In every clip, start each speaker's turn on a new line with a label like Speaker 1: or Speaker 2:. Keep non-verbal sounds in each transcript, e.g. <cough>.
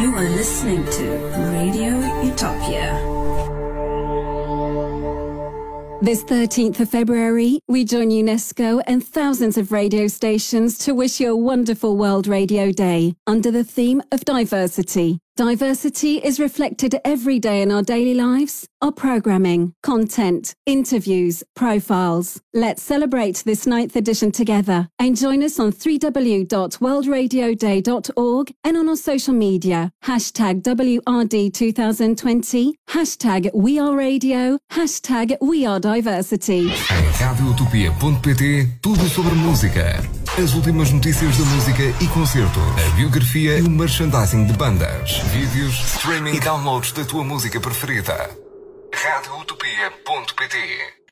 Speaker 1: You are listening to Radio Utopia.
Speaker 2: This 13th of February, we join UNESCO and thousands of radio stations to wish you a wonderful World Radio Day under the theme of diversity. Diversity is reflected every day in our daily lives, our programming, content, interviews, profiles. Let's celebrate this ninth edition together and join us on www.worldradioday.org and on our social media. Hashtag WRD2020, hashtag We Are Radio, hashtag We Are Diversity.
Speaker 3: Em radioutopia.pt, tudo sobre música. As últimas notícias da música e concertos. A biografia e o merchandising de bandas. Vídeos, streaming e downloads da tua música preferida. radioutopia.pt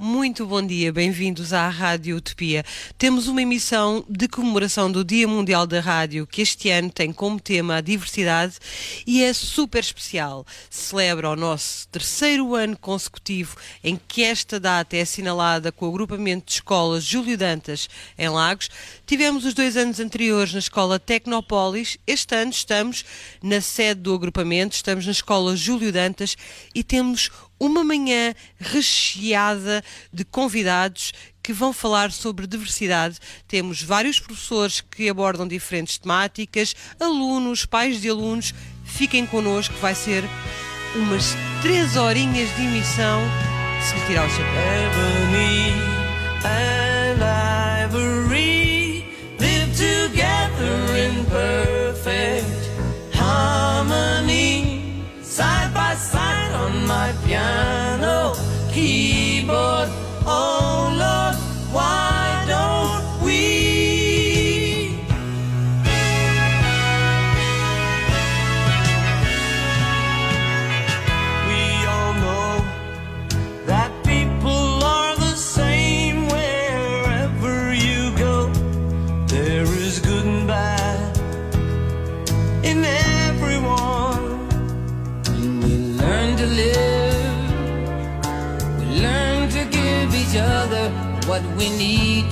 Speaker 4: Muito bom dia, bem-vindos à Rádio Utopia. Temos uma emissão de comemoração do Dia Mundial da Rádio, que este ano tem como tema a diversidade e é super especial. Celebra o nosso terceiro ano consecutivo em que esta data é assinalada com o agrupamento de escolas Júlio Dantas, em Lagos. Tivemos os dois anos anteriores na Escola Tecnópolis. Este ano estamos na sede do agrupamento, estamos na Escola Júlio Dantas e temos uma manhã recheada de convidados que vão falar sobre diversidade. Temos vários professores que abordam diferentes temáticas, alunos, pais de alunos. Fiquem connosco, vai ser umas três horinhas de emissão. Se tirar o chapéu.
Speaker 5: My piano keyboard.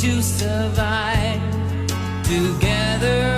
Speaker 5: To survive. Together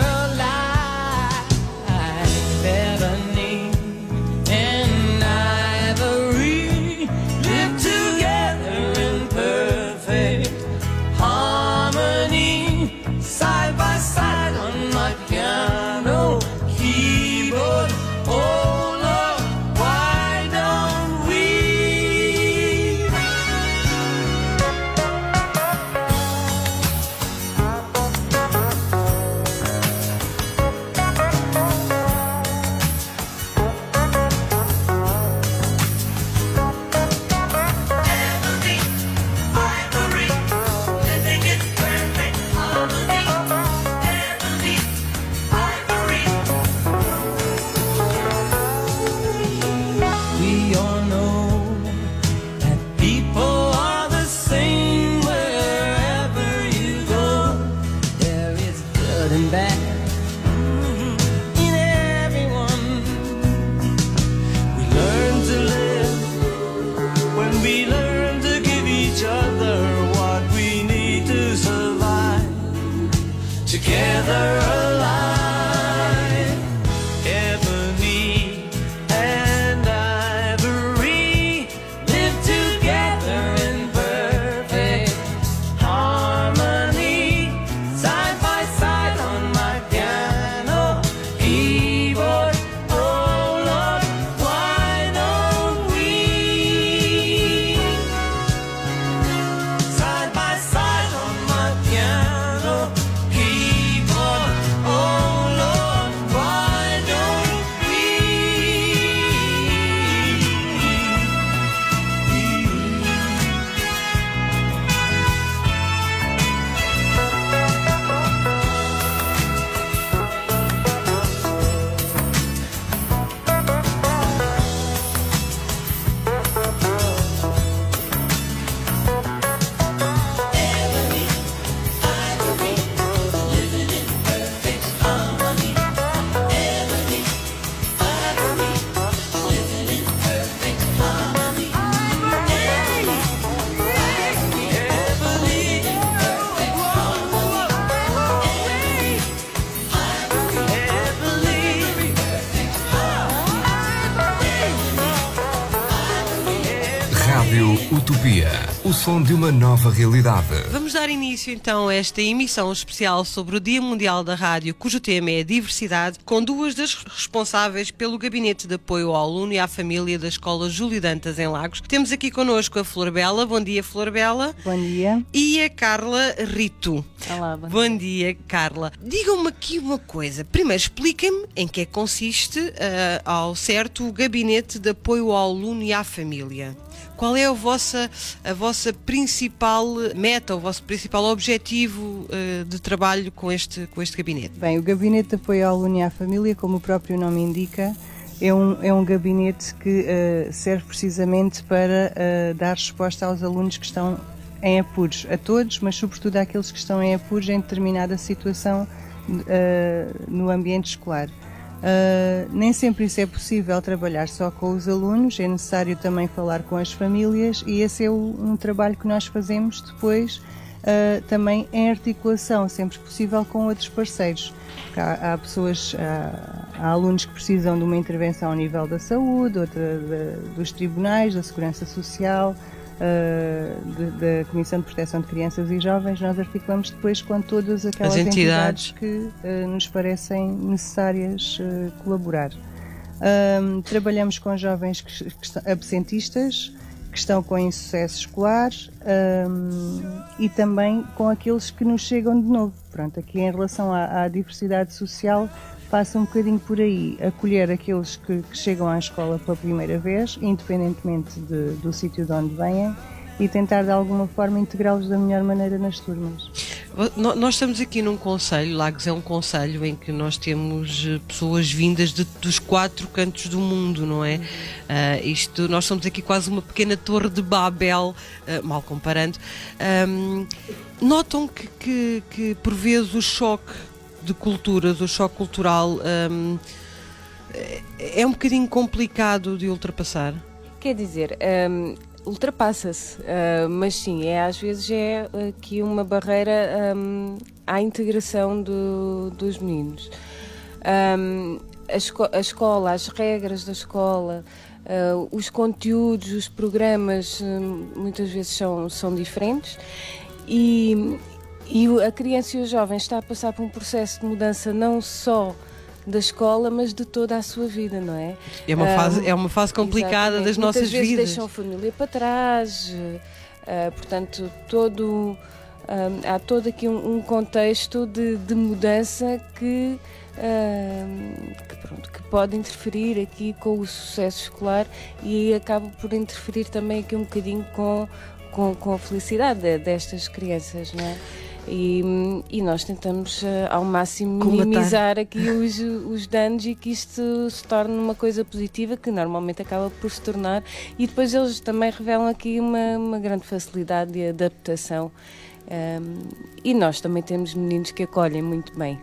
Speaker 3: de uma nova realidade.
Speaker 4: Vamos dar início então a esta emissão especial sobre o Dia Mundial da Rádio, cujo tema é a diversidade, com duas das responsáveis pelo Gabinete de Apoio ao Aluno e à Família da Escola Júlio Dantas em Lagos. Temos aqui connosco a Flor Bela. Bom dia, Flor Bela.
Speaker 6: Bom dia.
Speaker 4: E a Carla Rito.
Speaker 6: Olá, bom,
Speaker 4: Bom dia, Carla. Digam-me aqui uma coisa. Primeiro, expliquem-me em que é que consiste, ah, ao certo, o Gabinete de Apoio ao Aluno e à Família. Qual é a vossa, a vossa principal meta, o vosso principal objetivo ah, de trabalho com este, com este gabinete?
Speaker 6: Bem, o Gabinete de Apoio ao Aluno e à Família, como o próprio nome indica, é um, é um gabinete que eh, serve precisamente para eh, dar resposta aos alunos que estão em apuros, a todos, mas sobretudo àqueles que estão em apuros em determinada situação no ambiente escolar. Uh, nem sempre isso é possível trabalhar só com os alunos, é necessário também falar com as famílias e esse é o- um trabalho que nós fazemos depois uh, também em articulação, sempre possível, com outros parceiros. Há, há pessoas, há, há alunos que precisam de uma intervenção ao nível da saúde, outra da- dos tribunais, da segurança social, de- da Comissão de Proteção de Crianças e Jovens. Nós articulamos depois com todas aquelas
Speaker 4: As entidades.
Speaker 6: que eh, nos parecem necessárias eh, colaborar. Trabalhamos com jovens que, que absentistas, que estão com insucesso escolar e também com aqueles que nos chegam de novo. Pronto, aqui em relação à, à diversidade social, passa um bocadinho por aí, acolher aqueles que, que chegam à escola pela primeira vez, independentemente de- do sítio de onde venham, e tentar de alguma forma integrá-los da melhor maneira nas turmas.
Speaker 4: Nós estamos aqui num conselho, Lagos é um conselho em que nós temos eh, pessoas vindas de- dos quatro cantos do mundo, não é? Ah, isto, nós somos aqui quase uma pequena torre de Babel, ah, mal comparando. Ahm, notam que, que, que, por vezes o choque de culturas, o choque cultural ahm, é- um bocadinho complicado de ultrapassar.
Speaker 7: Quer dizer, hum, ultrapassa-se, hum, mas sim, é, às vezes é aqui uma barreira hum, à integração do- dos meninos. Hum, a, esco- a escola, as regras da escola, uh, os conteúdos, os programas, hum, muitas vezes são, são diferentes e, e a criança e o jovem está a passar por um processo de mudança não só da escola, mas de toda a sua vida, não é?
Speaker 4: É uma fase, é uma fase complicada
Speaker 7: Exatamente.
Speaker 4: das nossas
Speaker 7: Muitas vezes
Speaker 4: vidas.
Speaker 7: deixam a família para trás, eh, portanto, todo, ah, há todo aqui um, um contexto de, de mudança que, ah, que, pronto, que pode interferir aqui com o sucesso escolar e acaba por interferir também aqui um bocadinho com, com, com a felicidade de- destas crianças, não é? E, e nós tentamos eh, ao máximo minimizar aqui os, os danos e que isto se torne uma coisa positiva que normalmente acaba por se tornar e depois eles também revelam aqui uma, uma grande facilidade de adaptação Um, e nós também temos meninos que acolhem muito bem.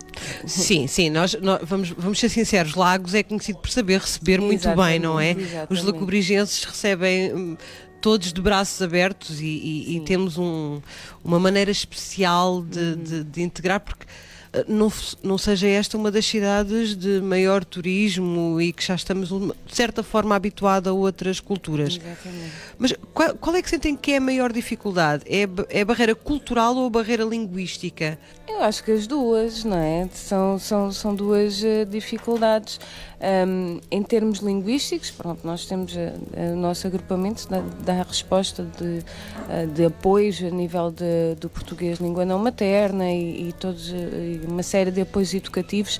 Speaker 4: Sim, sim, nós, nós- vamos, vamos ser sinceros, Lagos é conhecido por saber receber muito bem, não é?
Speaker 7: Exatamente,
Speaker 4: Os lacobrigenses recebem hum, todos de braços abertos e, e- e temos um- uma maneira especial de,
Speaker 7: Uhum.
Speaker 4: de- de integrar, porque eh, não, não seja esta uma das cidades de maior turismo e que já estamos de certa forma habituados a outras culturas.
Speaker 7: Exatamente.
Speaker 4: Mas qual, qual é que sentem que é a maior dificuldade? É, é a barreira cultural ou a barreira linguística?
Speaker 7: Eu acho que as duas, não é? São, são, são duas eh, dificuldades. Um, em termos linguísticos, pronto, nós temos eh, o nosso agrupamento dá, dá resposta de, eh, de apoios a nível de- do português língua não materna e, e todos, eh, e uma série de apoios educativos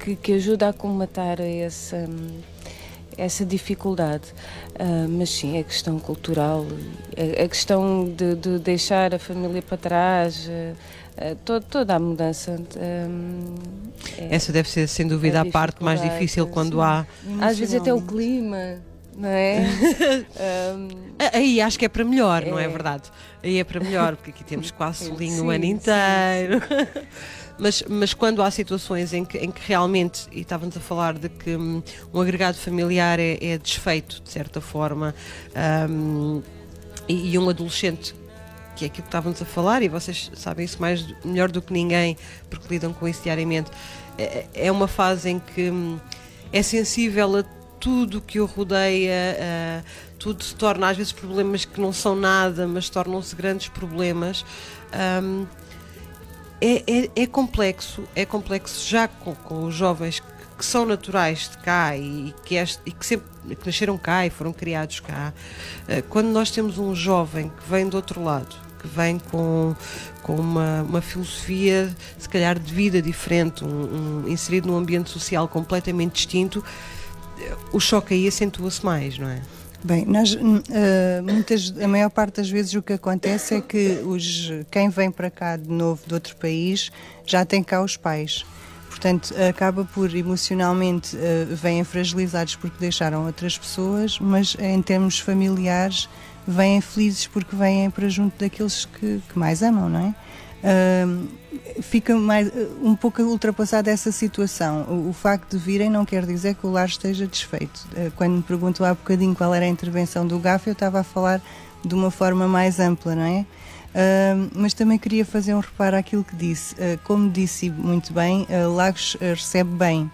Speaker 7: que, que ajuda a colmatar essa, essa dificuldade. Ah, mas sim, a questão cultural, a, a questão de, de deixar a família para trás, ah, to- toda a mudança. hum, é-
Speaker 4: Essa deve ser, sem dúvida,
Speaker 7: a
Speaker 4: a parte mais difícil quando
Speaker 7: sim.
Speaker 4: há.
Speaker 7: às vezes até o clima, não é? <laughs> Hum,
Speaker 4: Ah, Aí acho que é para melhor, não é
Speaker 7: É.
Speaker 4: verdade? Aí é para melhor, porque aqui temos quase <laughs> solinho o
Speaker 7: Sim,
Speaker 4: ano
Speaker 7: sim,
Speaker 4: inteiro. <laughs> Mas, mas quando há situações em que, em que realmente, e estávamos a falar de que hum, um agregado familiar é, é desfeito, de certa forma, hum, e, e um adolescente, que é aquilo que estávamos a falar, e vocês sabem isso mais melhor do que ninguém, porque lidam com isso diariamente, é, é uma fase em que hum, é sensível a tudo que o rodeia, tudo se torna às vezes problemas que não são nada, mas tornam-se grandes problemas. Ahm, é, é- é complexo, é complexo já com, com os jovens que, que são naturais de cá e que, este- e que sempre que nasceram cá e foram criados cá. Eh, Quando nós temos um jovem que vem do outro lado, que vem com, com uma, uma filosofia, se calhar, de vida diferente, um- um- inserido num ambiente social completamente distinto, o choque aí acentua-se mais, não é?
Speaker 6: Bem, nós, eh, muitas, a maior parte das vezes o que acontece é que os, quem vem para cá de novo de outro país já tem cá os pais. Portanto, acaba por emocionalmente eh, vêm fragilizados porque deixaram outras pessoas, mas em termos familiares vêm felizes porque vêm para junto daqueles que, que mais amam, não é? Ahm, fica mais, um pouco ultrapassada essa situação. O, o facto de virem não quer dizer que o lar esteja desfeito. Eh, Quando me perguntou há bocadinho qual era a intervenção do GAF, eu estava a falar de uma forma mais ampla, não é? Ahm, mas também queria fazer um reparo àquilo que disse. Eh, como disse muito bem, eh, Lagos recebe bem.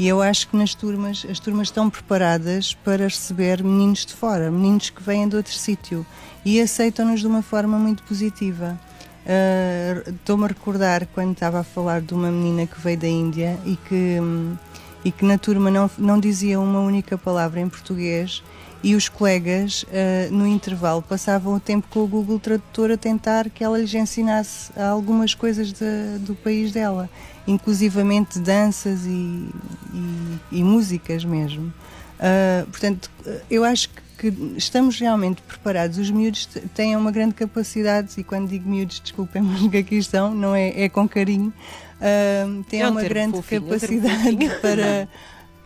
Speaker 6: E eu acho que nas turmas, as turmas estão preparadas para receber meninos de fora, meninos que vêm de outro sítio e aceitam-nos de uma forma muito positiva. Ah, Estou-me a recordar quando estava a falar de uma menina que veio da Índia e que, hum, e que na turma não, não dizia uma única palavra em português e os colegas, ah, no intervalo, passavam o tempo com o Google Tradutor a tentar que ela lhes ensinasse algumas coisas de- do país dela, inclusivamente danças e, e- e músicas mesmo. Ah, portanto, eu acho que que estamos realmente preparados. Os miúdos têm uma grande capacidade, e quando digo miúdos, desculpem, mas <laughs> que aqui estão, não é, é com carinho, ah, têm
Speaker 4: É um
Speaker 6: uma grande
Speaker 4: fofinho, é
Speaker 6: capacidade <laughs> para,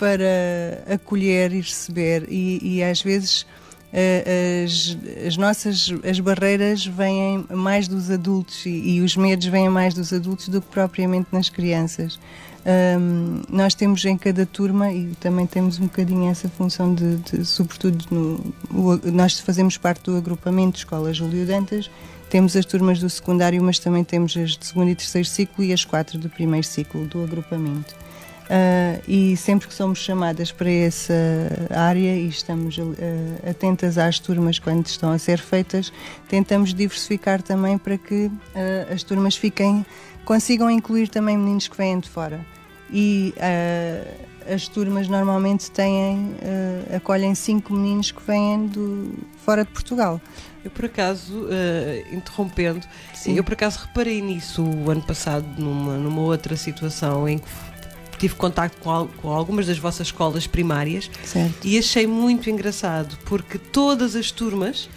Speaker 6: para acolher e receber, e, e às vezes. ah, as, as nossas as barreiras vêm mais dos adultos e, e os medos vêm mais dos adultos do que propriamente nas crianças. Ahm, nós temos em cada turma e também temos um bocadinho essa função de, de- sobretudo no, o- nós fazemos parte do agrupamento de Escola Júlio Dantas, temos as turmas do secundário, mas também temos as de segundo e terceiro ciclo e as quatro do primeiro ciclo do agrupamento. Ah, e sempre que somos chamadas para essa área e estamos ah, atentas às turmas quando estão a ser feitas, tentamos diversificar também para que ah, as turmas fiquem consigam incluir também meninos que vêm de fora. E as turmas normalmente têm acolhem cinco meninos que vêm do, fora de Portugal.
Speaker 4: Eu, por acaso, eh, interrompendo,
Speaker 6: Sim.
Speaker 4: eu por acaso reparei nisso o ano passado numa, numa outra situação em que tive contacto com, al- com algumas das vossas escolas primárias
Speaker 6: Certo.
Speaker 4: e achei muito engraçado porque todas as turmas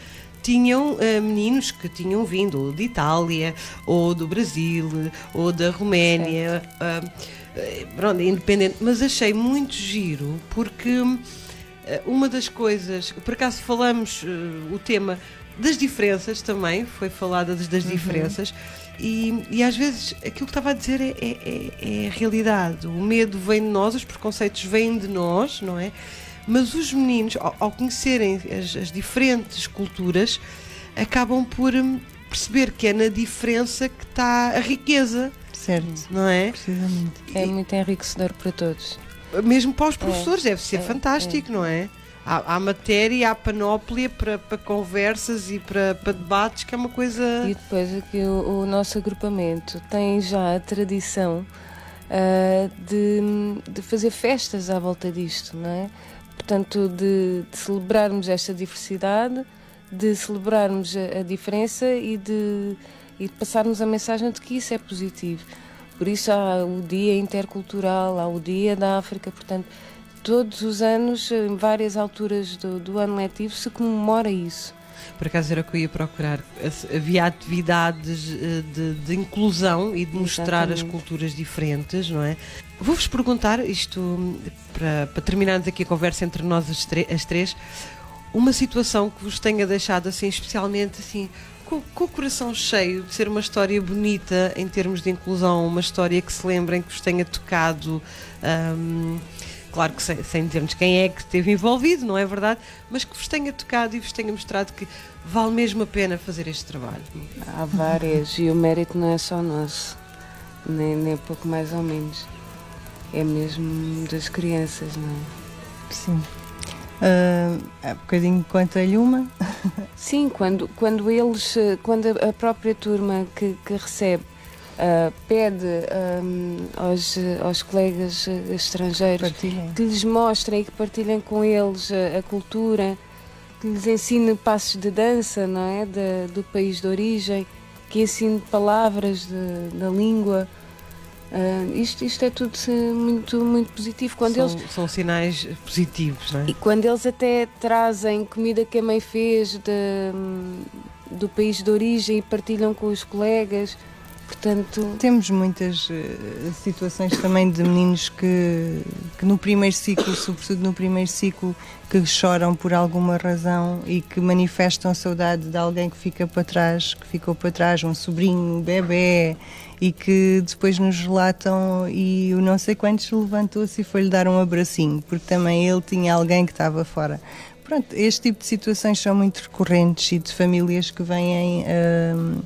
Speaker 4: tinham eh, meninos que tinham vindo ou de Itália, ou do Brasil, ou da Roménia, eh, pronto, independente, mas achei muito giro porque eh, uma das coisas, por acaso falamos o tema das diferenças também, foi falada das, das diferenças, e, e às vezes aquilo que estava a dizer é, é, é- é a realidade. O medo vem de nós, os preconceitos vêm de nós, não é? Mas os meninos, ao, ao conhecerem as, as diferentes culturas, acabam por hum, perceber que é na diferença que está a riqueza,
Speaker 6: Certo.
Speaker 4: não é?
Speaker 6: Precisamente.
Speaker 7: É muito enriquecedor para todos.
Speaker 4: Mesmo para os professores, deve ser
Speaker 7: é,
Speaker 4: fantástico, não é? Há, há matéria, há panóplia para, conversas e para, debates, que é uma coisa.
Speaker 7: E depois aqui o, o nosso agrupamento tem já a tradição ah, de, de fazer festas à volta disto, não é? Portanto, de, de celebrarmos esta diversidade, de celebrarmos a, a diferença e de, e de passarmos a mensagem de que isso é positivo. Por isso há o Dia Intercultural, há o Dia da África, portanto, todos os anos, em várias alturas do, do ano letivo, se comemora isso.
Speaker 4: Por acaso era o que eu ia procurar. Havia atividades eh, de, de inclusão e de mostrar as
Speaker 7: Exatamente.
Speaker 4: culturas diferentes, não é? Vou-vos perguntar, isto para, para terminarmos aqui a conversa entre nós as, as três, uma situação que vos tenha deixado assim, especialmente assim, com, com o coração cheio de ser uma história bonita em termos de inclusão, uma história que se lembrem que vos tenha tocado. hum, Claro que sem, sem dizermos quem é que esteve envolvido, não é verdade? Mas que vos tenha tocado e vos tenha mostrado que vale mesmo a pena fazer este trabalho.
Speaker 7: Há várias e o mérito não é só nosso, nem, nem pouco mais ou menos. É mesmo das crianças, não é?
Speaker 6: Sim. Ah, há bocadinho contei-lhe uma. <laughs>
Speaker 7: Sim, quando, quando eles, eh, quando a a própria turma que, que recebe ah, pede ahm, aos, eh, aos colegas eh, estrangeiros
Speaker 6: Partilhem.
Speaker 7: que lhes mostrem e que partilhem com eles a, a cultura, que lhes ensine passos de dança, não é? Da- do país de origem, que ensine palavras de- da língua. Ah, isto, isto é tudo eh, muito, muito positivo. Quando
Speaker 4: são,
Speaker 7: eles
Speaker 4: são sinais positivos, não é?
Speaker 7: e quando eles até trazem comida que a mãe fez de- do país de origem e partilham com os colegas, portanto,
Speaker 6: Temos muitas eh, situações também de meninos que, que no primeiro ciclo, sobretudo no primeiro ciclo, que choram por alguma razão e que manifestam saudade de alguém que fica para trás, que ficou para trás, um sobrinho, um bebê, e que depois nos relatam e o não sei quantos levantou-se e foi-lhe dar um abracinho, porque também ele tinha alguém que estava fora. Pronto, este tipo de situações são muito recorrentes e de famílias que vêm. hum,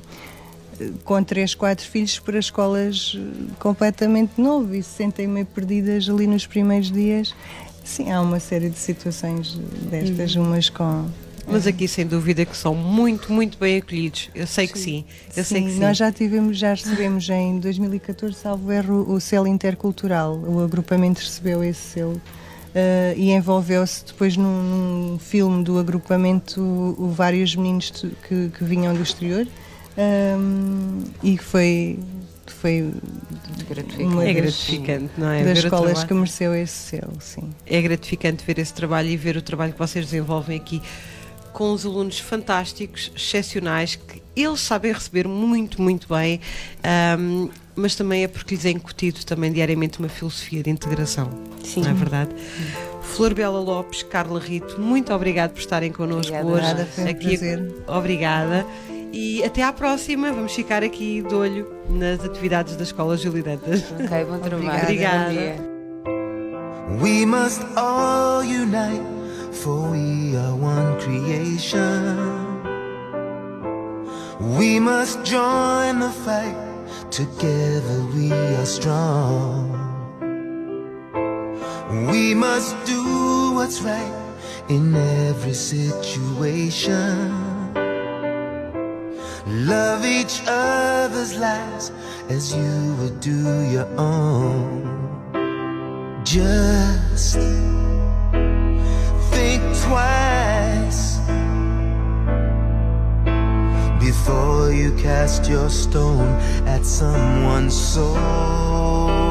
Speaker 6: com três, quatro filhos para escolas eh, completamente novo e se sentem meio perdidas ali nos primeiros dias. Sim, há uma série de situações destas, umas com.
Speaker 4: Mas aqui sem dúvida que são muito, muito bem acolhidos. Eu sei que sim. Eu sei
Speaker 6: sim,
Speaker 4: que sim.
Speaker 6: nós já tivemos, já recebemos em 2014, salvo erro, o selo intercultural. O agrupamento recebeu esse selo. eh, e envolveu-se depois num, num filme do agrupamento vários meninos que, que vinham do exterior ehm, e foi, foi uma
Speaker 4: É
Speaker 6: das-
Speaker 4: gratificante, não é?
Speaker 6: das
Speaker 4: Ver
Speaker 6: escolas que mereceu esse selo, sim.
Speaker 4: é gratificante ver esse trabalho e ver o trabalho que vocês desenvolvem aqui com os alunos fantásticos, excepcionais, que eles sabem receber muito, muito bem, ahm, mas também é porque lhes é incutido também diariamente uma filosofia de integração.
Speaker 7: Sim.
Speaker 4: Não é verdade? Flor Bela Lopes, Carla Rito, muito obrigado por estarem connosco
Speaker 7: Obrigada.
Speaker 4: hoje.
Speaker 6: Nada, foi um
Speaker 4: aqui.
Speaker 6: prazer.
Speaker 4: Obrigada. E até à próxima. Vamos ficar aqui de olho nas atividades da Escola Júlio Dantas.
Speaker 7: ok, bom trabalho.
Speaker 4: Obrigada.
Speaker 7: Bom dia.
Speaker 8: We must all unite, for we are one creation. We must join the fight, together we are strong. We must do what's right in every situation. Love each other's lives as you would do your own. Just think twice before you cast your stone at someone's soul.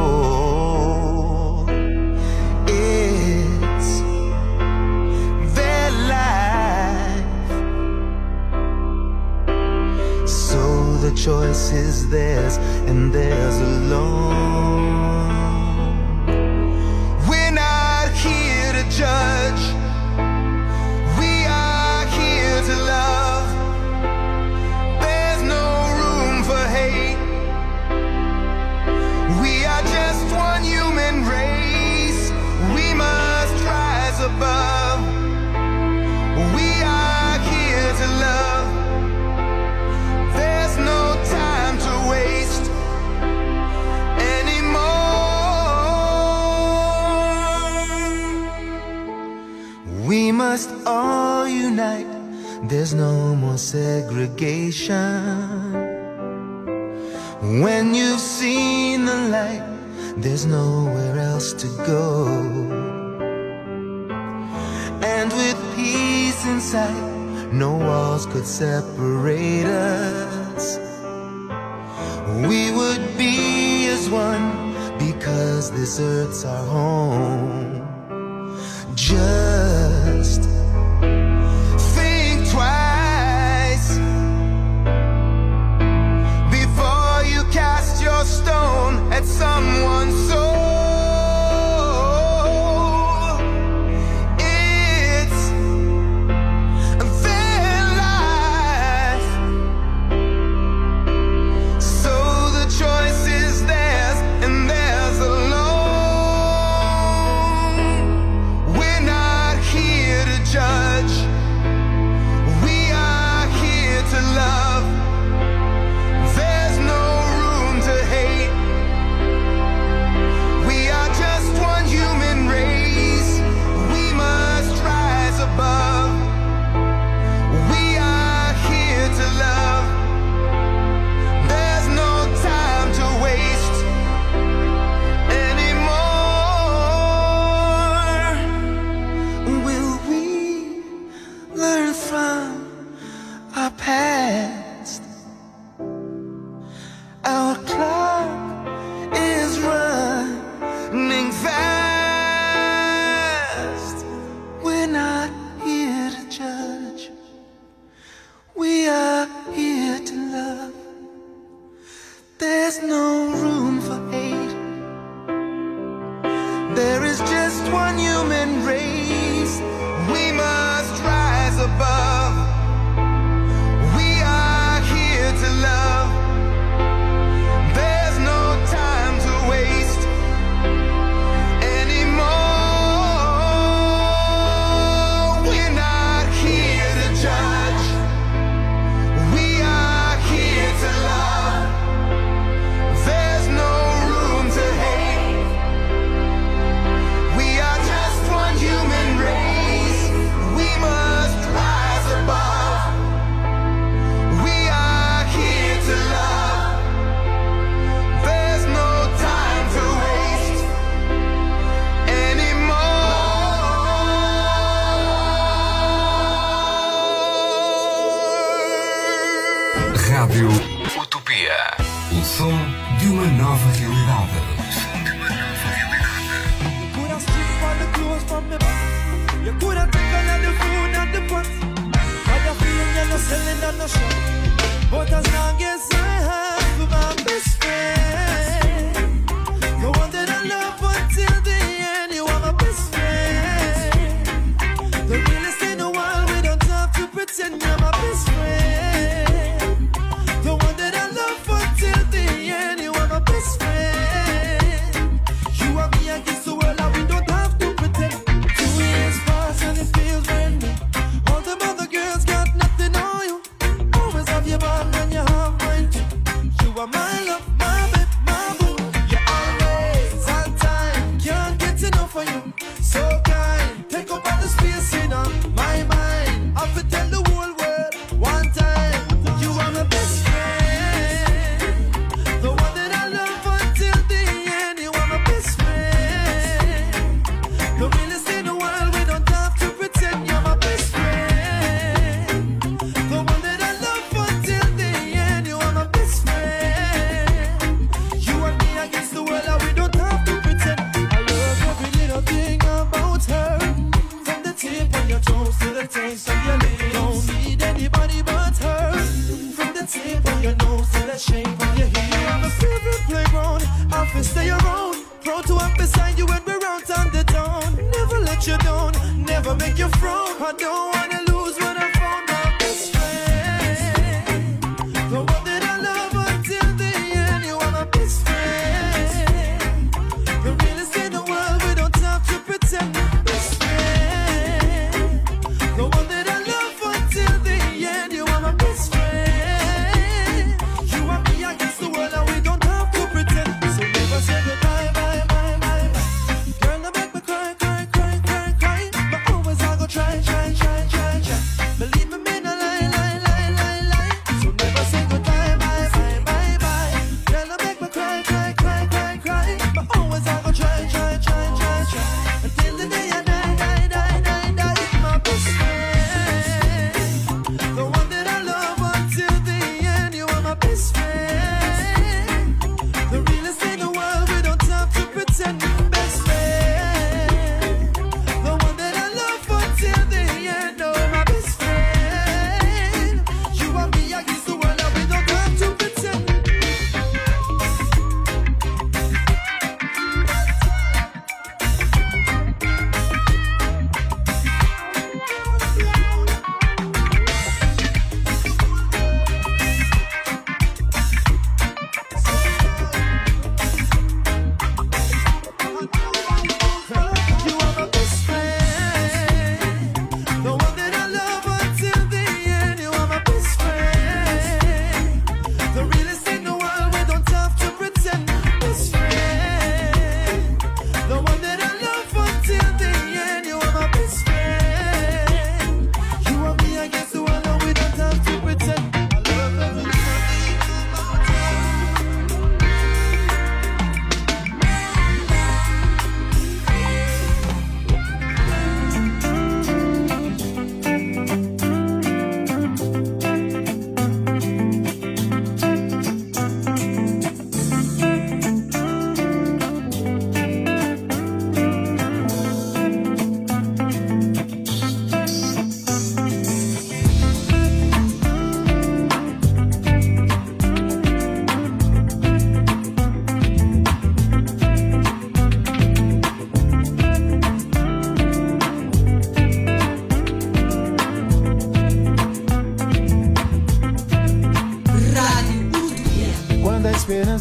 Speaker 8: Choice is theirs and theirs alone. We're not here to judge. Unite. There's no more segregation. When you've seen the light, there's nowhere else to go. And with peace in sight, no walls could separate us. We would be as one because this earth's our home. Just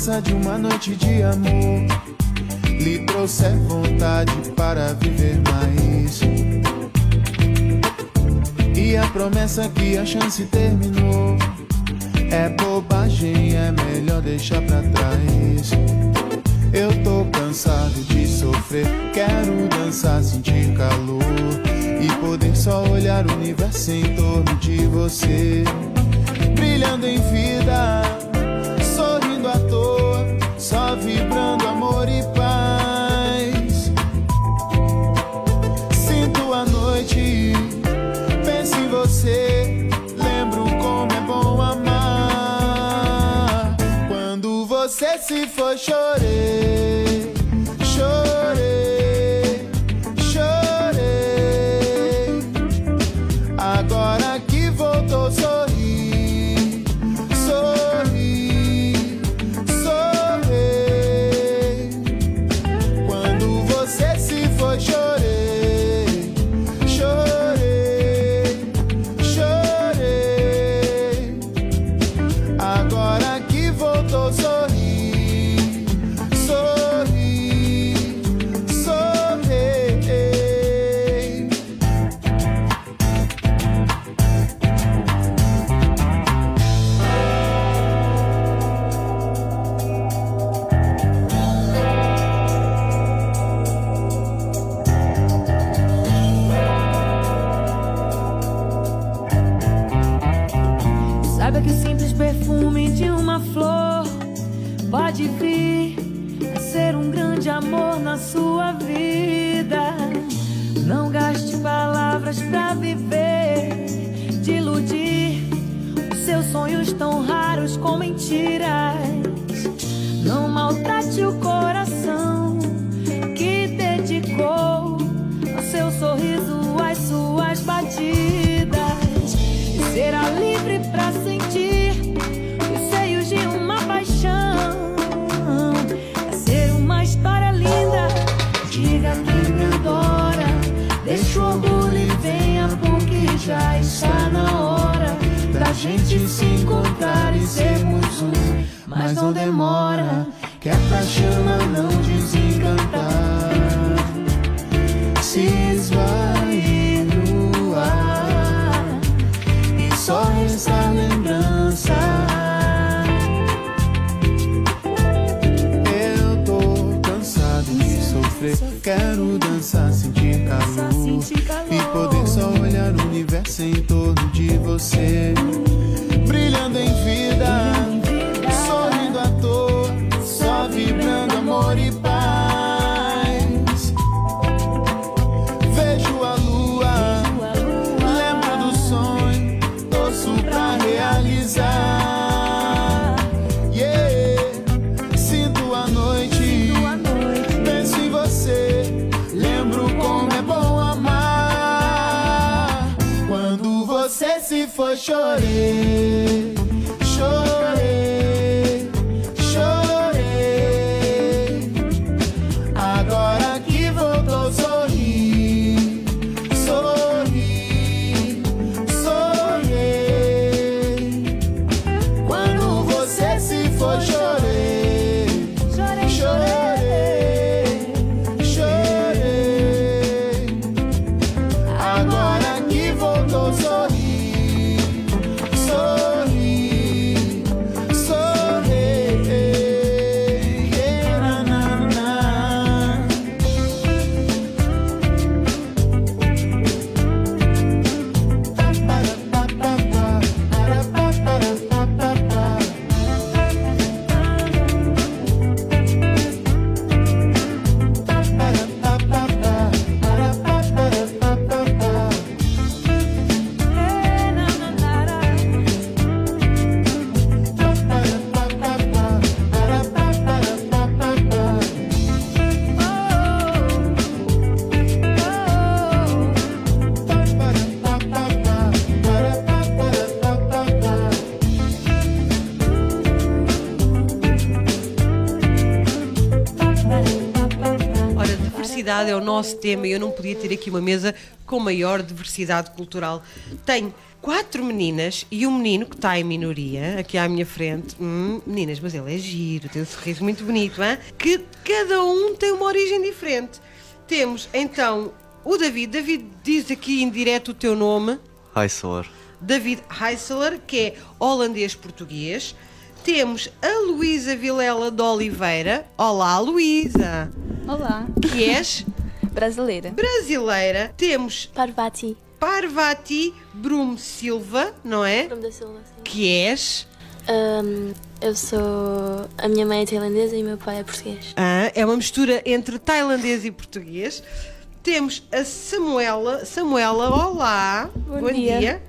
Speaker 9: lembrança de uma noite de amor lhe trouxe vontade para viver mais. E a promessa que a chance terminou é bobagem, é melhor deixar pra trás.
Speaker 5: Eu tô cansado de sofrer, quero dançar, sentir calor e poder só olhar o universo em torno de você, brilhando em vida. você se
Speaker 4: for chorar. É o nosso tema e eu não podia ter aqui uma mesa com maior diversidade cultural. Tenho quatro meninas e um menino que está em minoria, aqui à minha frente. Hum, meninas, mas ele é giro, tem um sorriso muito bonito, hein? que cada um tem uma origem diferente. Temos então o David. David diz aqui em direto o teu nome.
Speaker 10: Heisler.
Speaker 4: David Heisler, que é holandês-português. Temos a Luísa Vilela de Oliveira. Olá, Luísa!
Speaker 11: Olá.
Speaker 4: Que és
Speaker 11: Brasileira.
Speaker 4: brasileira. Temos
Speaker 11: Parvati.
Speaker 4: Parvati Brum Silva, não é?
Speaker 11: Nome da Silva, sim.
Speaker 4: Que és.
Speaker 11: Ahm, eu sou. A minha mãe é tailandesa e o meu pai é português.
Speaker 4: Ah, é uma mistura entre tailandês e português. Temos a Samuela. Samuela, olá!
Speaker 11: Bom dia.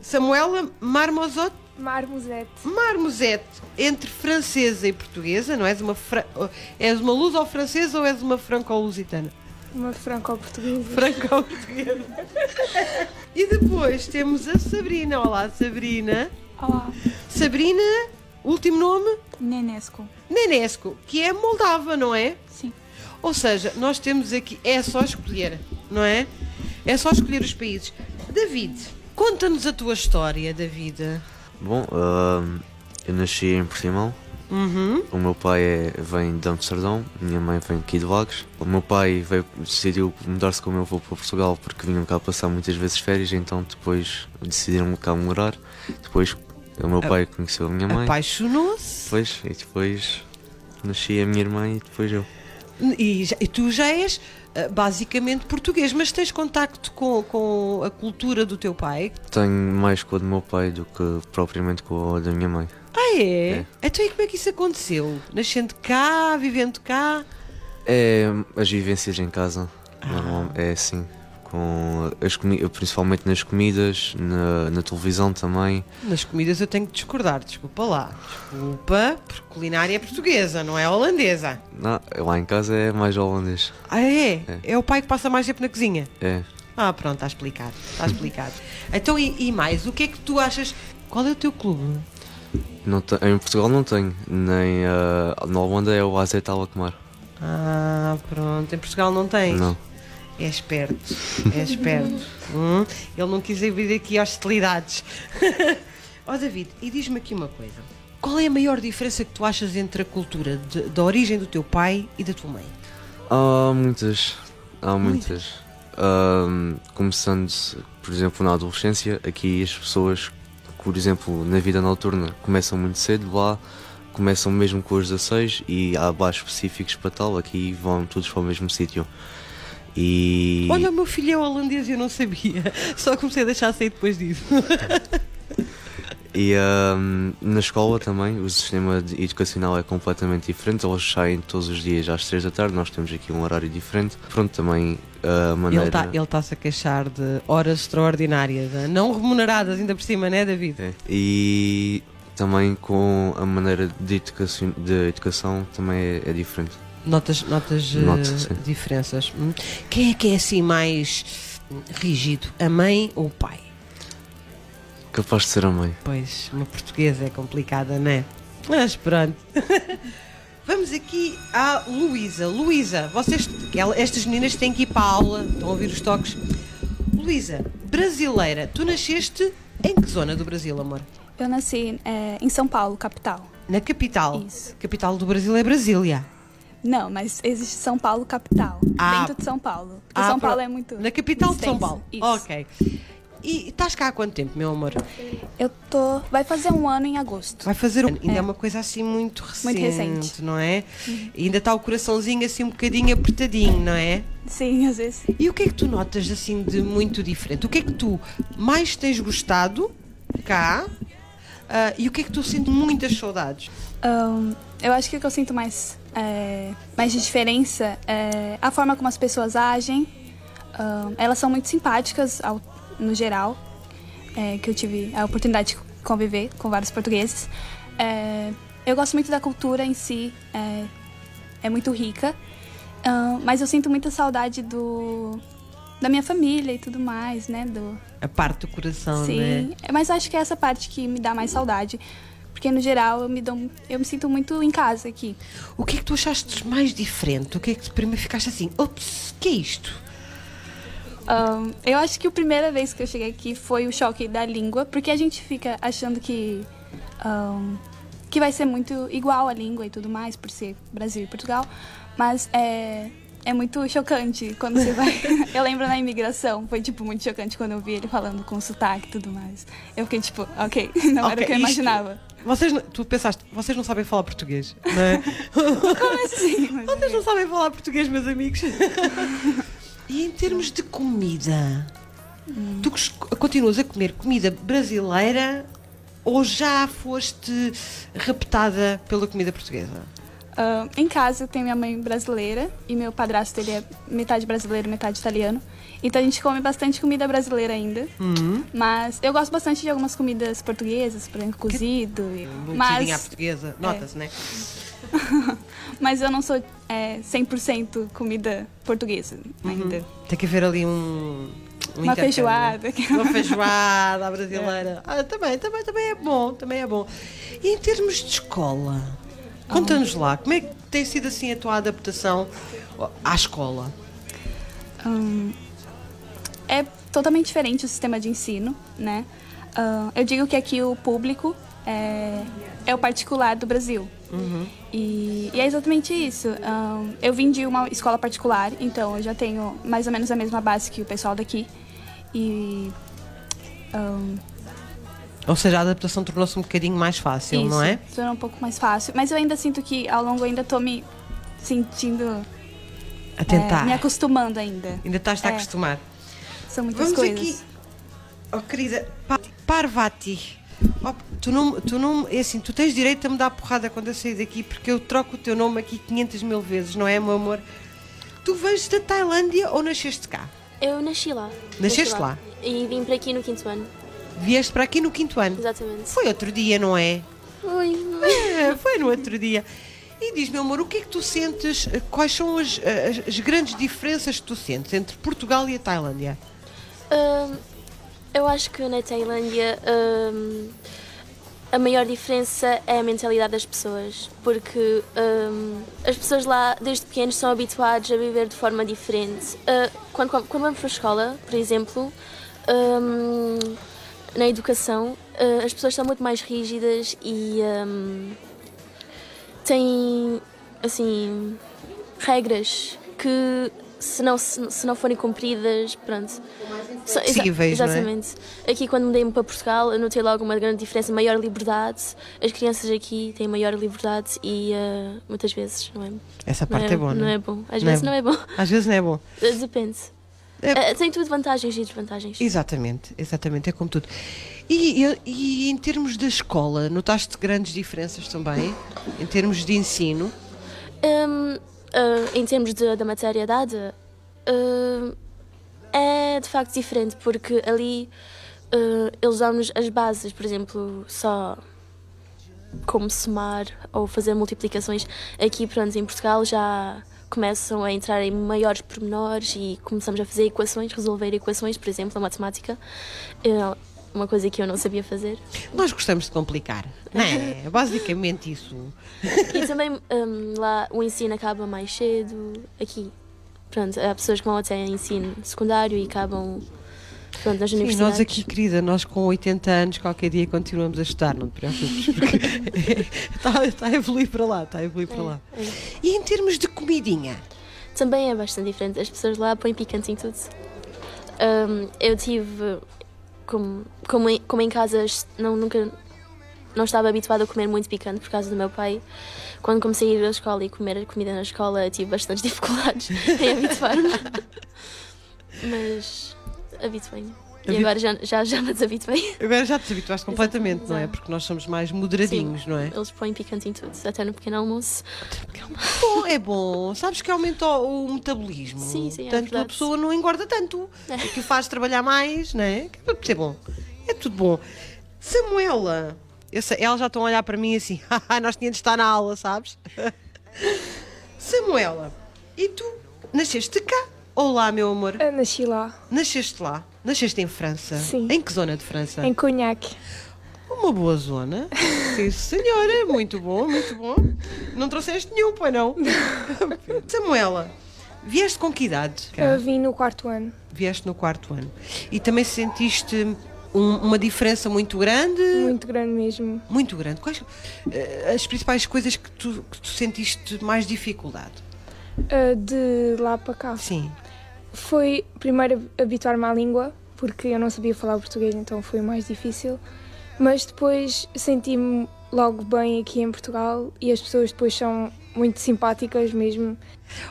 Speaker 4: Samuela Marmozot
Speaker 11: Marmozete.
Speaker 4: Marmozete, entre francesa e portuguesa, não és uma, fra... és uma luso-francesa ou és uma franco-lusitana?
Speaker 11: Uma franco-portuguesa.
Speaker 4: Franco-portuguesa. <laughs> e depois temos a Sabrina. Olá, Sabrina.
Speaker 11: Olá.
Speaker 4: Sabrina, último nome?
Speaker 11: Nenesco.
Speaker 4: Nenesco, que é moldava, não é?
Speaker 11: Sim.
Speaker 4: Ou seja, nós temos aqui, é só escolher, não é? É só escolher os países. David, conta-nos a tua história, David.
Speaker 10: Bom, ahm, eu nasci em Portimão.
Speaker 4: Uhum.
Speaker 10: O meu pai é- vem de Amsterdão, minha mãe vem aqui de Vagos. O meu pai veio, decidiu mudar-se com o meu avô para Portugal porque vinham cá passar muitas vezes férias, então depois decidiram cá morar. Depois o meu pai conheceu a minha mãe.
Speaker 4: Apaixonou-se.
Speaker 10: Depois, e depois nasci a minha irmã e depois eu.
Speaker 4: E, e tu já és ah, basicamente português, mas tens contacto com, com a cultura do teu pai?
Speaker 10: Tenho mais com a do meu pai do que propriamente com a da minha mãe.
Speaker 4: Ah, é?
Speaker 10: É.
Speaker 4: Então e como é que isso aconteceu? Nascendo cá, vivendo cá?
Speaker 10: É as vivências em casa, normal, é assim. Com as principalmente nas comidas, na, na televisão também.
Speaker 4: Nas comidas eu tenho que discordar, desculpa lá. Desculpa, porque culinária é portuguesa, não é holandesa.
Speaker 10: Não, lá em casa é mais holandês.
Speaker 4: Ah, é?
Speaker 10: É.
Speaker 4: É o pai que passa mais tempo na cozinha?
Speaker 10: É.
Speaker 4: Ah, pronto, está explicado. Está explicado. então, e, e mais? O que é que tu achas? Qual é o teu clube?
Speaker 10: Não te- em Portugal não tenho, nem ah, na Holanda é o AZ Alkmaar.
Speaker 4: Ah, pronto. Em Portugal não tens?
Speaker 10: Não.
Speaker 4: É esperto, é esperto. <laughs> Hum, Ele não quis vir aqui hostilidades. <laughs> Ó David, e diz-me aqui uma coisa. Qual é a maior diferença que tu achas entre a cultura de- da origem do teu pai e da tua mãe?
Speaker 10: Há muitas, há muitas. Começando, por exemplo, na adolescência, aqui as pessoas, por exemplo, na vida noturna, começam muito cedo lá, começam mesmo com os 16 e há bares específicos para tal, aqui vão todos para o mesmo sítio. E.
Speaker 4: Olha, o meu filho é holandês e eu não sabia. <laughs> Só comecei a deixar sair depois disso. <laughs>
Speaker 10: E ahm, na escola também o sistema educacional é completamente diferente. Eles saem todos os dias às 3 da tarde, nós temos aqui um horário diferente. Pronto, também a maneira.
Speaker 4: Ele tá- está ele tá-se a queixar de horas extraordinárias, né? não remuneradas ainda por cima, não é, David?
Speaker 10: É. E também com a maneira de educação, de educação também é, é diferente.
Speaker 4: Notas, notas eh,
Speaker 10: Noto, sim.
Speaker 4: diferenças. Hum. Quem é que é assim mais rígido? A mãe ou o pai?
Speaker 10: Capaz de ser a mãe.
Speaker 4: Pois, uma portuguesa é complicada, não é? Mas pronto. <laughs> Vamos aqui à Luísa. Luísa, vocês, estas meninas têm que ir para a aula, estão a ouvir os toques. Luísa, brasileira, tu nasceste em que zona do Brasil, amor?
Speaker 12: Eu nasci é, em São Paulo, capital.
Speaker 4: Na capital.
Speaker 12: Isso.
Speaker 4: Capital do Brasil é Brasília.
Speaker 12: Não, mas existe São Paulo, capital.
Speaker 4: Ah.
Speaker 12: Dentro de São Paulo. Porque
Speaker 4: Ah,
Speaker 12: São
Speaker 4: pro-
Speaker 12: Paulo é muito.
Speaker 4: Na capital de São. Paulo.
Speaker 12: Isso.
Speaker 4: Ok. E estás cá há quanto tempo, meu amor?
Speaker 12: Eu tô. Vai fazer um ano em agosto.
Speaker 4: Vai fazer um... Ainda é.
Speaker 12: É.
Speaker 4: uma coisa assim muito recente,
Speaker 12: Muito recente.
Speaker 4: não é? E ainda está o coraçãozinho assim um bocadinho apertadinho, não é?
Speaker 12: Sim, às vezes.
Speaker 4: E o que é que tu notas assim de muito diferente? O que é que tu mais tens gostado cá? ah, e o que é que tu sentes muitas saudades?
Speaker 12: Ahn, eu acho que o que eu sinto mais, é, mais de diferença é a forma como as pessoas agem. Ahn, elas são muito simpáticas ao- no geral, é, que eu tive a oportunidade de conviver com vários portugueses. É, eu gosto muito da cultura em si, é, é muito rica, Ahn, mas eu sinto muita saudade do da minha família e tudo mais, né? Do,
Speaker 4: A parte do coração,
Speaker 12: Sim,
Speaker 4: né?
Speaker 12: mas acho que é essa parte que me dá mais saudade. Porque no geral eu me, dou, eu me sinto muito em casa aqui.
Speaker 4: O que é que tu achaste mais diferente? O que é que primeiro ficaste assim? Ops, que é isto?
Speaker 12: Ahn, eu acho que a primeira vez que eu cheguei aqui foi o choque da língua, porque a gente fica achando que, ahn, que vai ser muito igual a língua e tudo mais, por ser Brasil e Portugal. Mas é, é muito chocante quando você vai. <laughs> <laughs> eu lembro na imigração, foi tipo muito chocante quando eu vi ele falando com sotaque e tudo mais. Eu fiquei tipo, ok, <laughs> não era
Speaker 4: Ok,
Speaker 12: o que eu
Speaker 4: isto-
Speaker 12: imaginava.
Speaker 4: Vocês, não- tu pensaste, vocês não sabem falar português, não é?
Speaker 12: Como assim? Mas
Speaker 4: Vocês não sabem falar português, meus amigos. E em termos de comida, tu cos- continuas a comer comida brasileira ou já foste raptada pela comida portuguesa?
Speaker 12: Ah, em casa eu tenho minha mãe brasileira e meu padrasto ele é metade brasileiro, metade italiano. Então a gente come bastante comida brasileira ainda.
Speaker 4: Uhum.
Speaker 12: Mas eu gosto bastante de algumas comidas portuguesas, por exemplo, cozido. e-
Speaker 4: Uma cozinha à
Speaker 12: Mas,
Speaker 4: portuguesa, nota-se, né? <laughs>
Speaker 12: mas eu não sou é, 100% comida portuguesa ainda.
Speaker 4: Tem que haver ali um. um
Speaker 12: Uma feijoada.
Speaker 4: Uma feijoada brasileira. <laughs> Ah, também, também, também é bom, também é bom. E em termos de escola, conta-nos lá, como é que tem sido assim a tua adaptação à escola?
Speaker 12: Hum, é totalmente diferente o sistema de ensino, né? Ah, eu digo que aqui o público é, é o particular do Brasil. E, e é exatamente isso. Ah, eu vim de uma escola particular, então eu já tenho mais ou menos a mesma base que o pessoal daqui. E. ah,
Speaker 4: Ou seja, a adaptação tornou-se um bocadinho mais fácil,
Speaker 12: isso,
Speaker 4: não é?
Speaker 12: tornou um pouco mais fácil. Mas eu ainda sinto que ao longo eu ainda tô me sentindo.
Speaker 4: A tentar.
Speaker 12: é, me acostumando ainda.
Speaker 4: Ainda estás a
Speaker 12: É.
Speaker 4: acostumar.
Speaker 12: São muitas
Speaker 4: Vamos
Speaker 12: coisas.
Speaker 4: aqui. Oh, querida, Pa- Parvati. Oh, tu não, tu não, é assim, tu tens direito a me dar porrada quando eu sair daqui, porque eu troco o teu nome aqui 500 mil vezes, não é, meu amor? Tu vens da Tailândia ou nasceste cá?
Speaker 11: Eu nasci lá.
Speaker 4: Nasceste
Speaker 11: Nasci
Speaker 4: lá?
Speaker 11: E vim para aqui no quinto ano.
Speaker 4: Vieste para aqui no quinto ano?
Speaker 11: Exatamente.
Speaker 4: Foi outro dia, não é?
Speaker 11: Foi.
Speaker 4: É, foi no outro dia. E diz, meu amor, o que é que tu sentes? Quais são as, as- as grandes diferenças que tu sentes entre Portugal e a Tailândia?
Speaker 11: Hum, eu acho que na Tailândia hum, a maior diferença é a mentalidade das pessoas, porque hum, as pessoas lá desde pequenos são habituados a viver de forma diferente. Uh, quando, quando vamos para a escola, por exemplo, hum, na educação, uh, as pessoas são muito mais rígidas e têm, assim, regras que se não, se, se não forem cumpridas, pronto. São- exa-
Speaker 4: é?
Speaker 11: Exatamente. Aqui, quando mudei-me para Portugal, eu notei logo uma grande diferença, maior liberdade. As crianças aqui têm maior liberdade e uh, muitas vezes, não é?
Speaker 4: Essa parte é boa,
Speaker 11: Não
Speaker 4: não é?
Speaker 11: é bom. Às
Speaker 4: Não é
Speaker 11: vezes não é bom.
Speaker 4: Às vezes não é bom.
Speaker 11: Uh, Depende. Uh, tem tudo vantagens e desvantagens.
Speaker 4: Exatamente, exatamente, é como tudo. E, e- e em termos da escola, notaste grandes diferenças também? Em termos de ensino?
Speaker 11: Um, uh, em termos de, da matéria dada, uh, é de facto diferente, porque ali uh, eles dão-nos as bases, por exemplo, só como somar ou fazer multiplicações. Aqui, pronto, em Portugal já começam a entrar em maiores pormenores e começamos a fazer equações, resolver equações, por exemplo, a matemática. É uma coisa que eu não sabia fazer.
Speaker 4: Nós gostamos de complicar, não é? Basicamente isso.
Speaker 11: E também hum, lá o ensino acaba mais cedo. Aqui, pronto, há pessoas que vão até ensino secundário e acabam pronto, nas
Speaker 4: Sim, nós aqui, querida, nós com 80 anos, qualquer dia continuamos a estudar, não te preocupes, porque <laughs> está, está a evoluir para lá, está a evoluir para lá.
Speaker 11: É.
Speaker 4: E em termos de comidinha?
Speaker 11: Também é bastante diferente. As pessoas lá põem picante em tudo. Hum, eu tive, como, como, em, como em casa não, nunca não estava habituada a comer muito picante por causa do meu pai. Quando comecei a ir à escola e comer comida na escola, tive bastantes <laughs> dificuldades em habituar-me. <laughs> Mas habituei-me. E agora já, já, já me desabituei.
Speaker 4: Agora já te habituaste completamente, não é? Porque nós somos mais moderadinhos, não é?
Speaker 11: Eles põem picante em tudo, até no pequeno almoço.
Speaker 4: Bom, é bom. Sabes que aumenta o, o metabolismo.
Speaker 11: Sim, sim, é
Speaker 4: Tanto a
Speaker 11: verdade.
Speaker 4: pessoa não engorda tanto.
Speaker 11: É.
Speaker 4: O que o faz trabalhar mais, não é? Que é bom. É tudo bom. Samuela, eu sei, elas já estão a olhar para mim assim, "Haha, <laughs> nós tínhamos de estar na aula, sabes? <laughs> Samuela, e tu nasceste cá? Olá, meu amor.
Speaker 13: Eu nasci lá,
Speaker 4: Nasceste lá? Nasceste em França?
Speaker 13: Sim.
Speaker 4: Em que zona de França?
Speaker 13: em Cognac.
Speaker 4: Uma boa zona. <laughs> Sim, senhora. Muito bom, muito bom. Não trouxeste nenhum, pois não? <laughs> Samuela, vieste com que idade?
Speaker 13: Eu vim no quarto ano.
Speaker 4: Vieste no quarto ano. E também sentiste um- uma diferença muito grande?
Speaker 13: Muito grande mesmo.
Speaker 4: Muito grande. Quais eh, as principais coisas que tu, que tu sentiste mais dificuldade?
Speaker 13: Uh, de lá para cá.
Speaker 4: Sim.
Speaker 13: Foi primeiro habituar-me à língua, porque eu não sabia falar português, então foi mais difícil. Mas depois senti-me logo bem aqui em Portugal e as pessoas depois são muito simpáticas mesmo.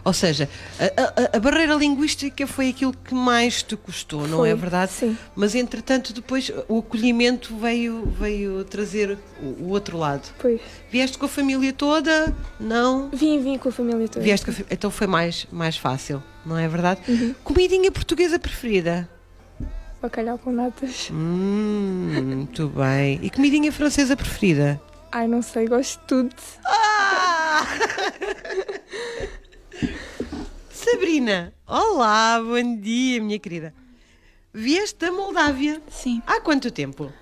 Speaker 4: Ou seja, a, a- a barreira linguística foi aquilo que mais te custou, não
Speaker 13: Foi,
Speaker 4: é verdade?
Speaker 13: sim.
Speaker 4: Mas entretanto, depois o acolhimento veio, veio trazer o, o outro lado.
Speaker 13: Pois.
Speaker 4: Vieste com a família toda? Não?
Speaker 13: Vim, vim com a família toda.
Speaker 4: Vieste com a Então foi mais, mais fácil, não é verdade?
Speaker 13: Uhum.
Speaker 4: Comidinha portuguesa preferida?
Speaker 13: Bacalhau com natas.
Speaker 4: Hum, muito bem. E comidinha francesa preferida?
Speaker 13: Ai, não sei, gosto de tudo. <laughs>
Speaker 4: Sabrina, olá, bom dia, minha querida. Vieste da Moldávia?
Speaker 14: Sim.
Speaker 4: Há quanto tempo?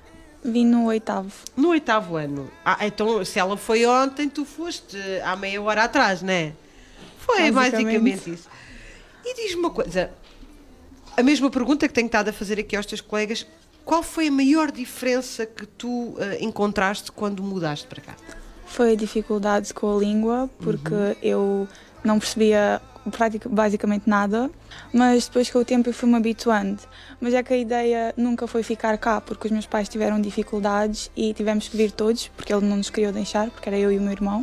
Speaker 14: Vim no oitavo.
Speaker 4: No oitavo ano. Ah, então se ela foi ontem, tu foste há meia hora atrás, não é? Foi
Speaker 14: Basicamente.
Speaker 4: basicamente isso. E diz-me uma coisa, a mesma pergunta que tenho estado a fazer aqui aos teus colegas, qual foi a maior diferença que tu ah, encontraste quando mudaste para cá?
Speaker 14: Foi a dificuldade com a língua, porque eu não percebia pratica- basicamente nada, mas depois com o tempo eu fui-me habituando. Mas é que a ideia nunca foi ficar cá, porque os meus pais tiveram dificuldades e tivemos que vir todos, porque ele não nos queria deixar, porque era eu e o meu irmão.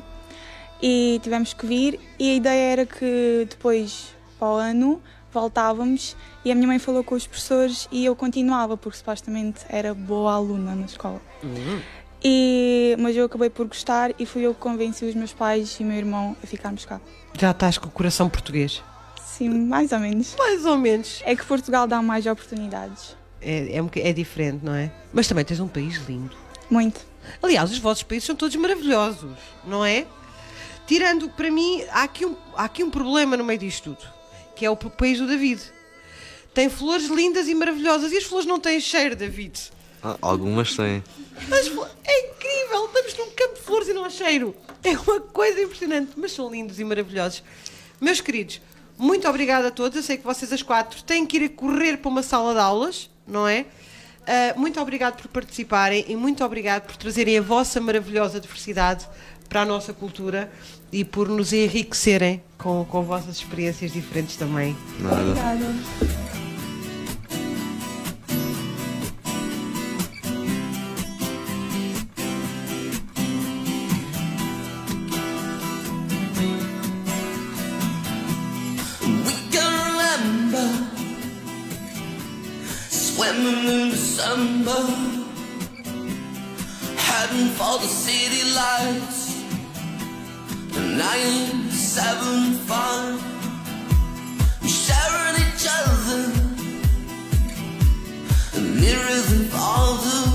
Speaker 14: E tivemos que vir, e a ideia era que depois, para o ano, voltávamos e a minha mãe falou com os professores e eu continuava, porque supostamente era boa aluna na escola. E, mas eu acabei por gostar e fui eu que convenci os meus pais e o meu irmão a ficarmos cá.
Speaker 4: Já estás com o coração português?
Speaker 14: Sim, mais ou menos.
Speaker 4: Mais ou menos.
Speaker 14: É que Portugal dá mais oportunidades.
Speaker 4: É, é, é diferente, não é? Mas também tens um país lindo.
Speaker 14: Muito.
Speaker 4: Aliás, os vossos países são todos maravilhosos, não é? Tirando, para mim, há aqui um, há aqui um problema no meio disto tudo, que é o país do David. Tem flores lindas e maravilhosas e as flores não têm cheiro, David.
Speaker 10: Ah, algumas têm.
Speaker 4: As flo- é incrível, estamos num campo de flores e não há cheiro. É uma coisa impressionante, mas são lindos e maravilhosos. Meus queridos, muito obrigada a todos. Eu sei que vocês as quatro têm que ir a correr para uma sala de aulas, não é? Uh, muito obrigado por participarem e muito obrigado por trazerem a vossa maravilhosa diversidade para a nossa cultura e por nos enriquecerem com, com vossas experiências diferentes também.
Speaker 10: Nada.
Speaker 15: December, heading for the city lights. Nine, seven, five, sharing each other, nearer than farther. Scent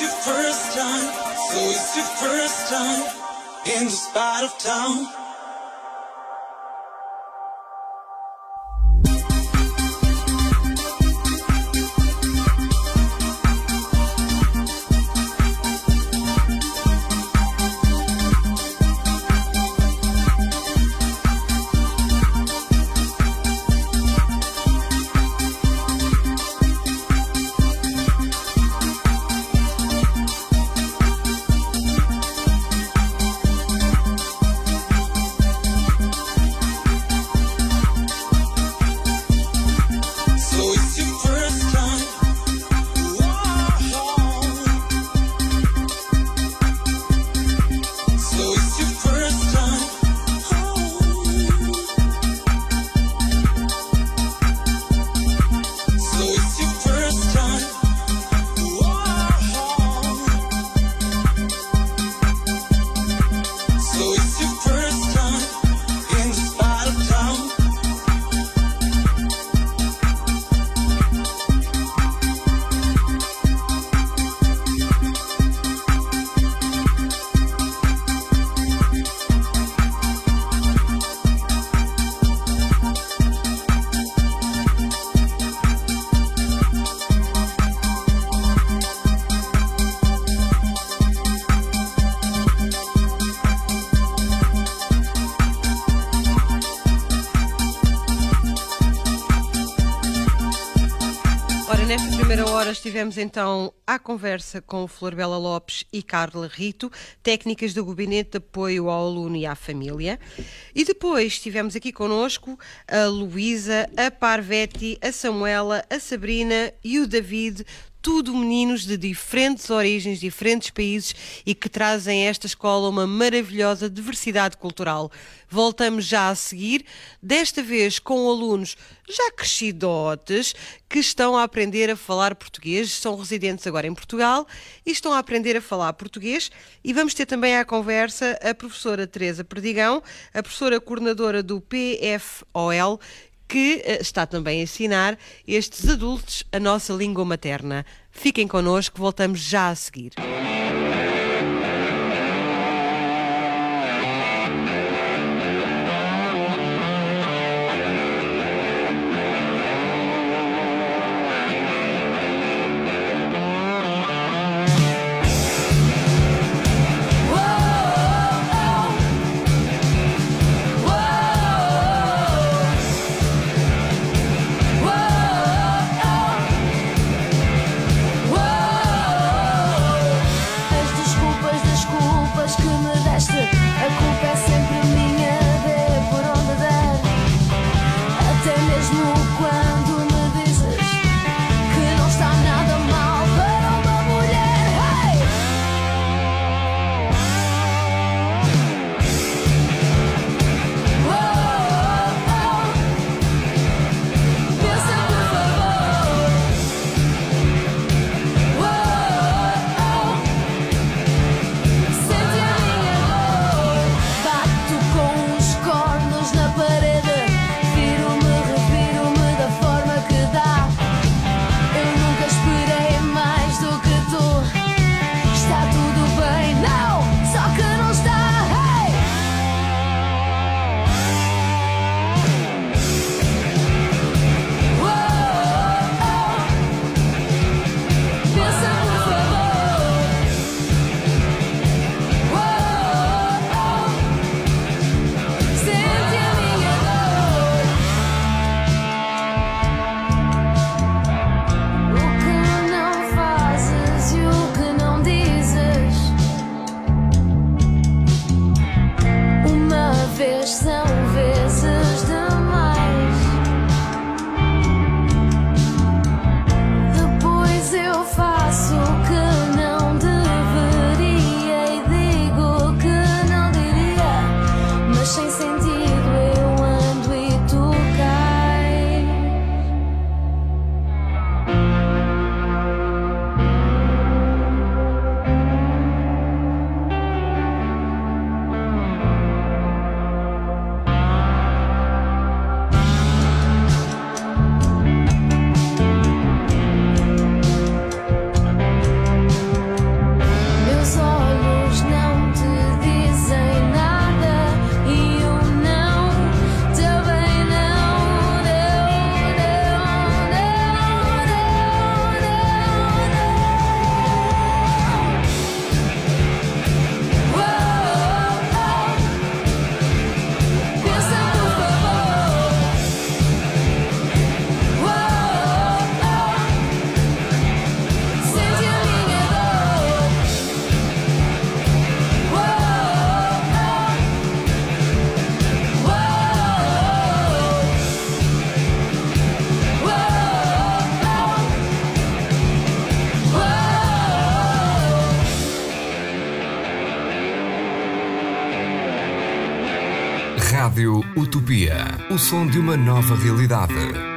Speaker 16: it's
Speaker 17: your first time, so it's your first time in the spot of town.
Speaker 18: a estivemos então à conversa com Flor Bela Lopes e Carla Rito, técnicas do Gabinete de Apoio ao Aluno e à Família. E depois estivemos aqui connosco a Luísa, a Parveti, a Samuela, a Sabrina e o David, tudo meninos de diferentes origens, diferentes países e que trazem a esta escola uma maravilhosa diversidade cultural. Voltamos já a seguir, desta vez com alunos já crescidotes que estão a aprender a falar português, são residentes agora em Portugal e estão a aprender a falar português. E vamos ter também à conversa a professora Teresa Perdigão, a professora coordenadora do PFOL, que eh, está também a ensinar estes adultos a nossa língua materna. Fiquem connosco, voltamos já a seguir.
Speaker 3: Som de uma nova realidade.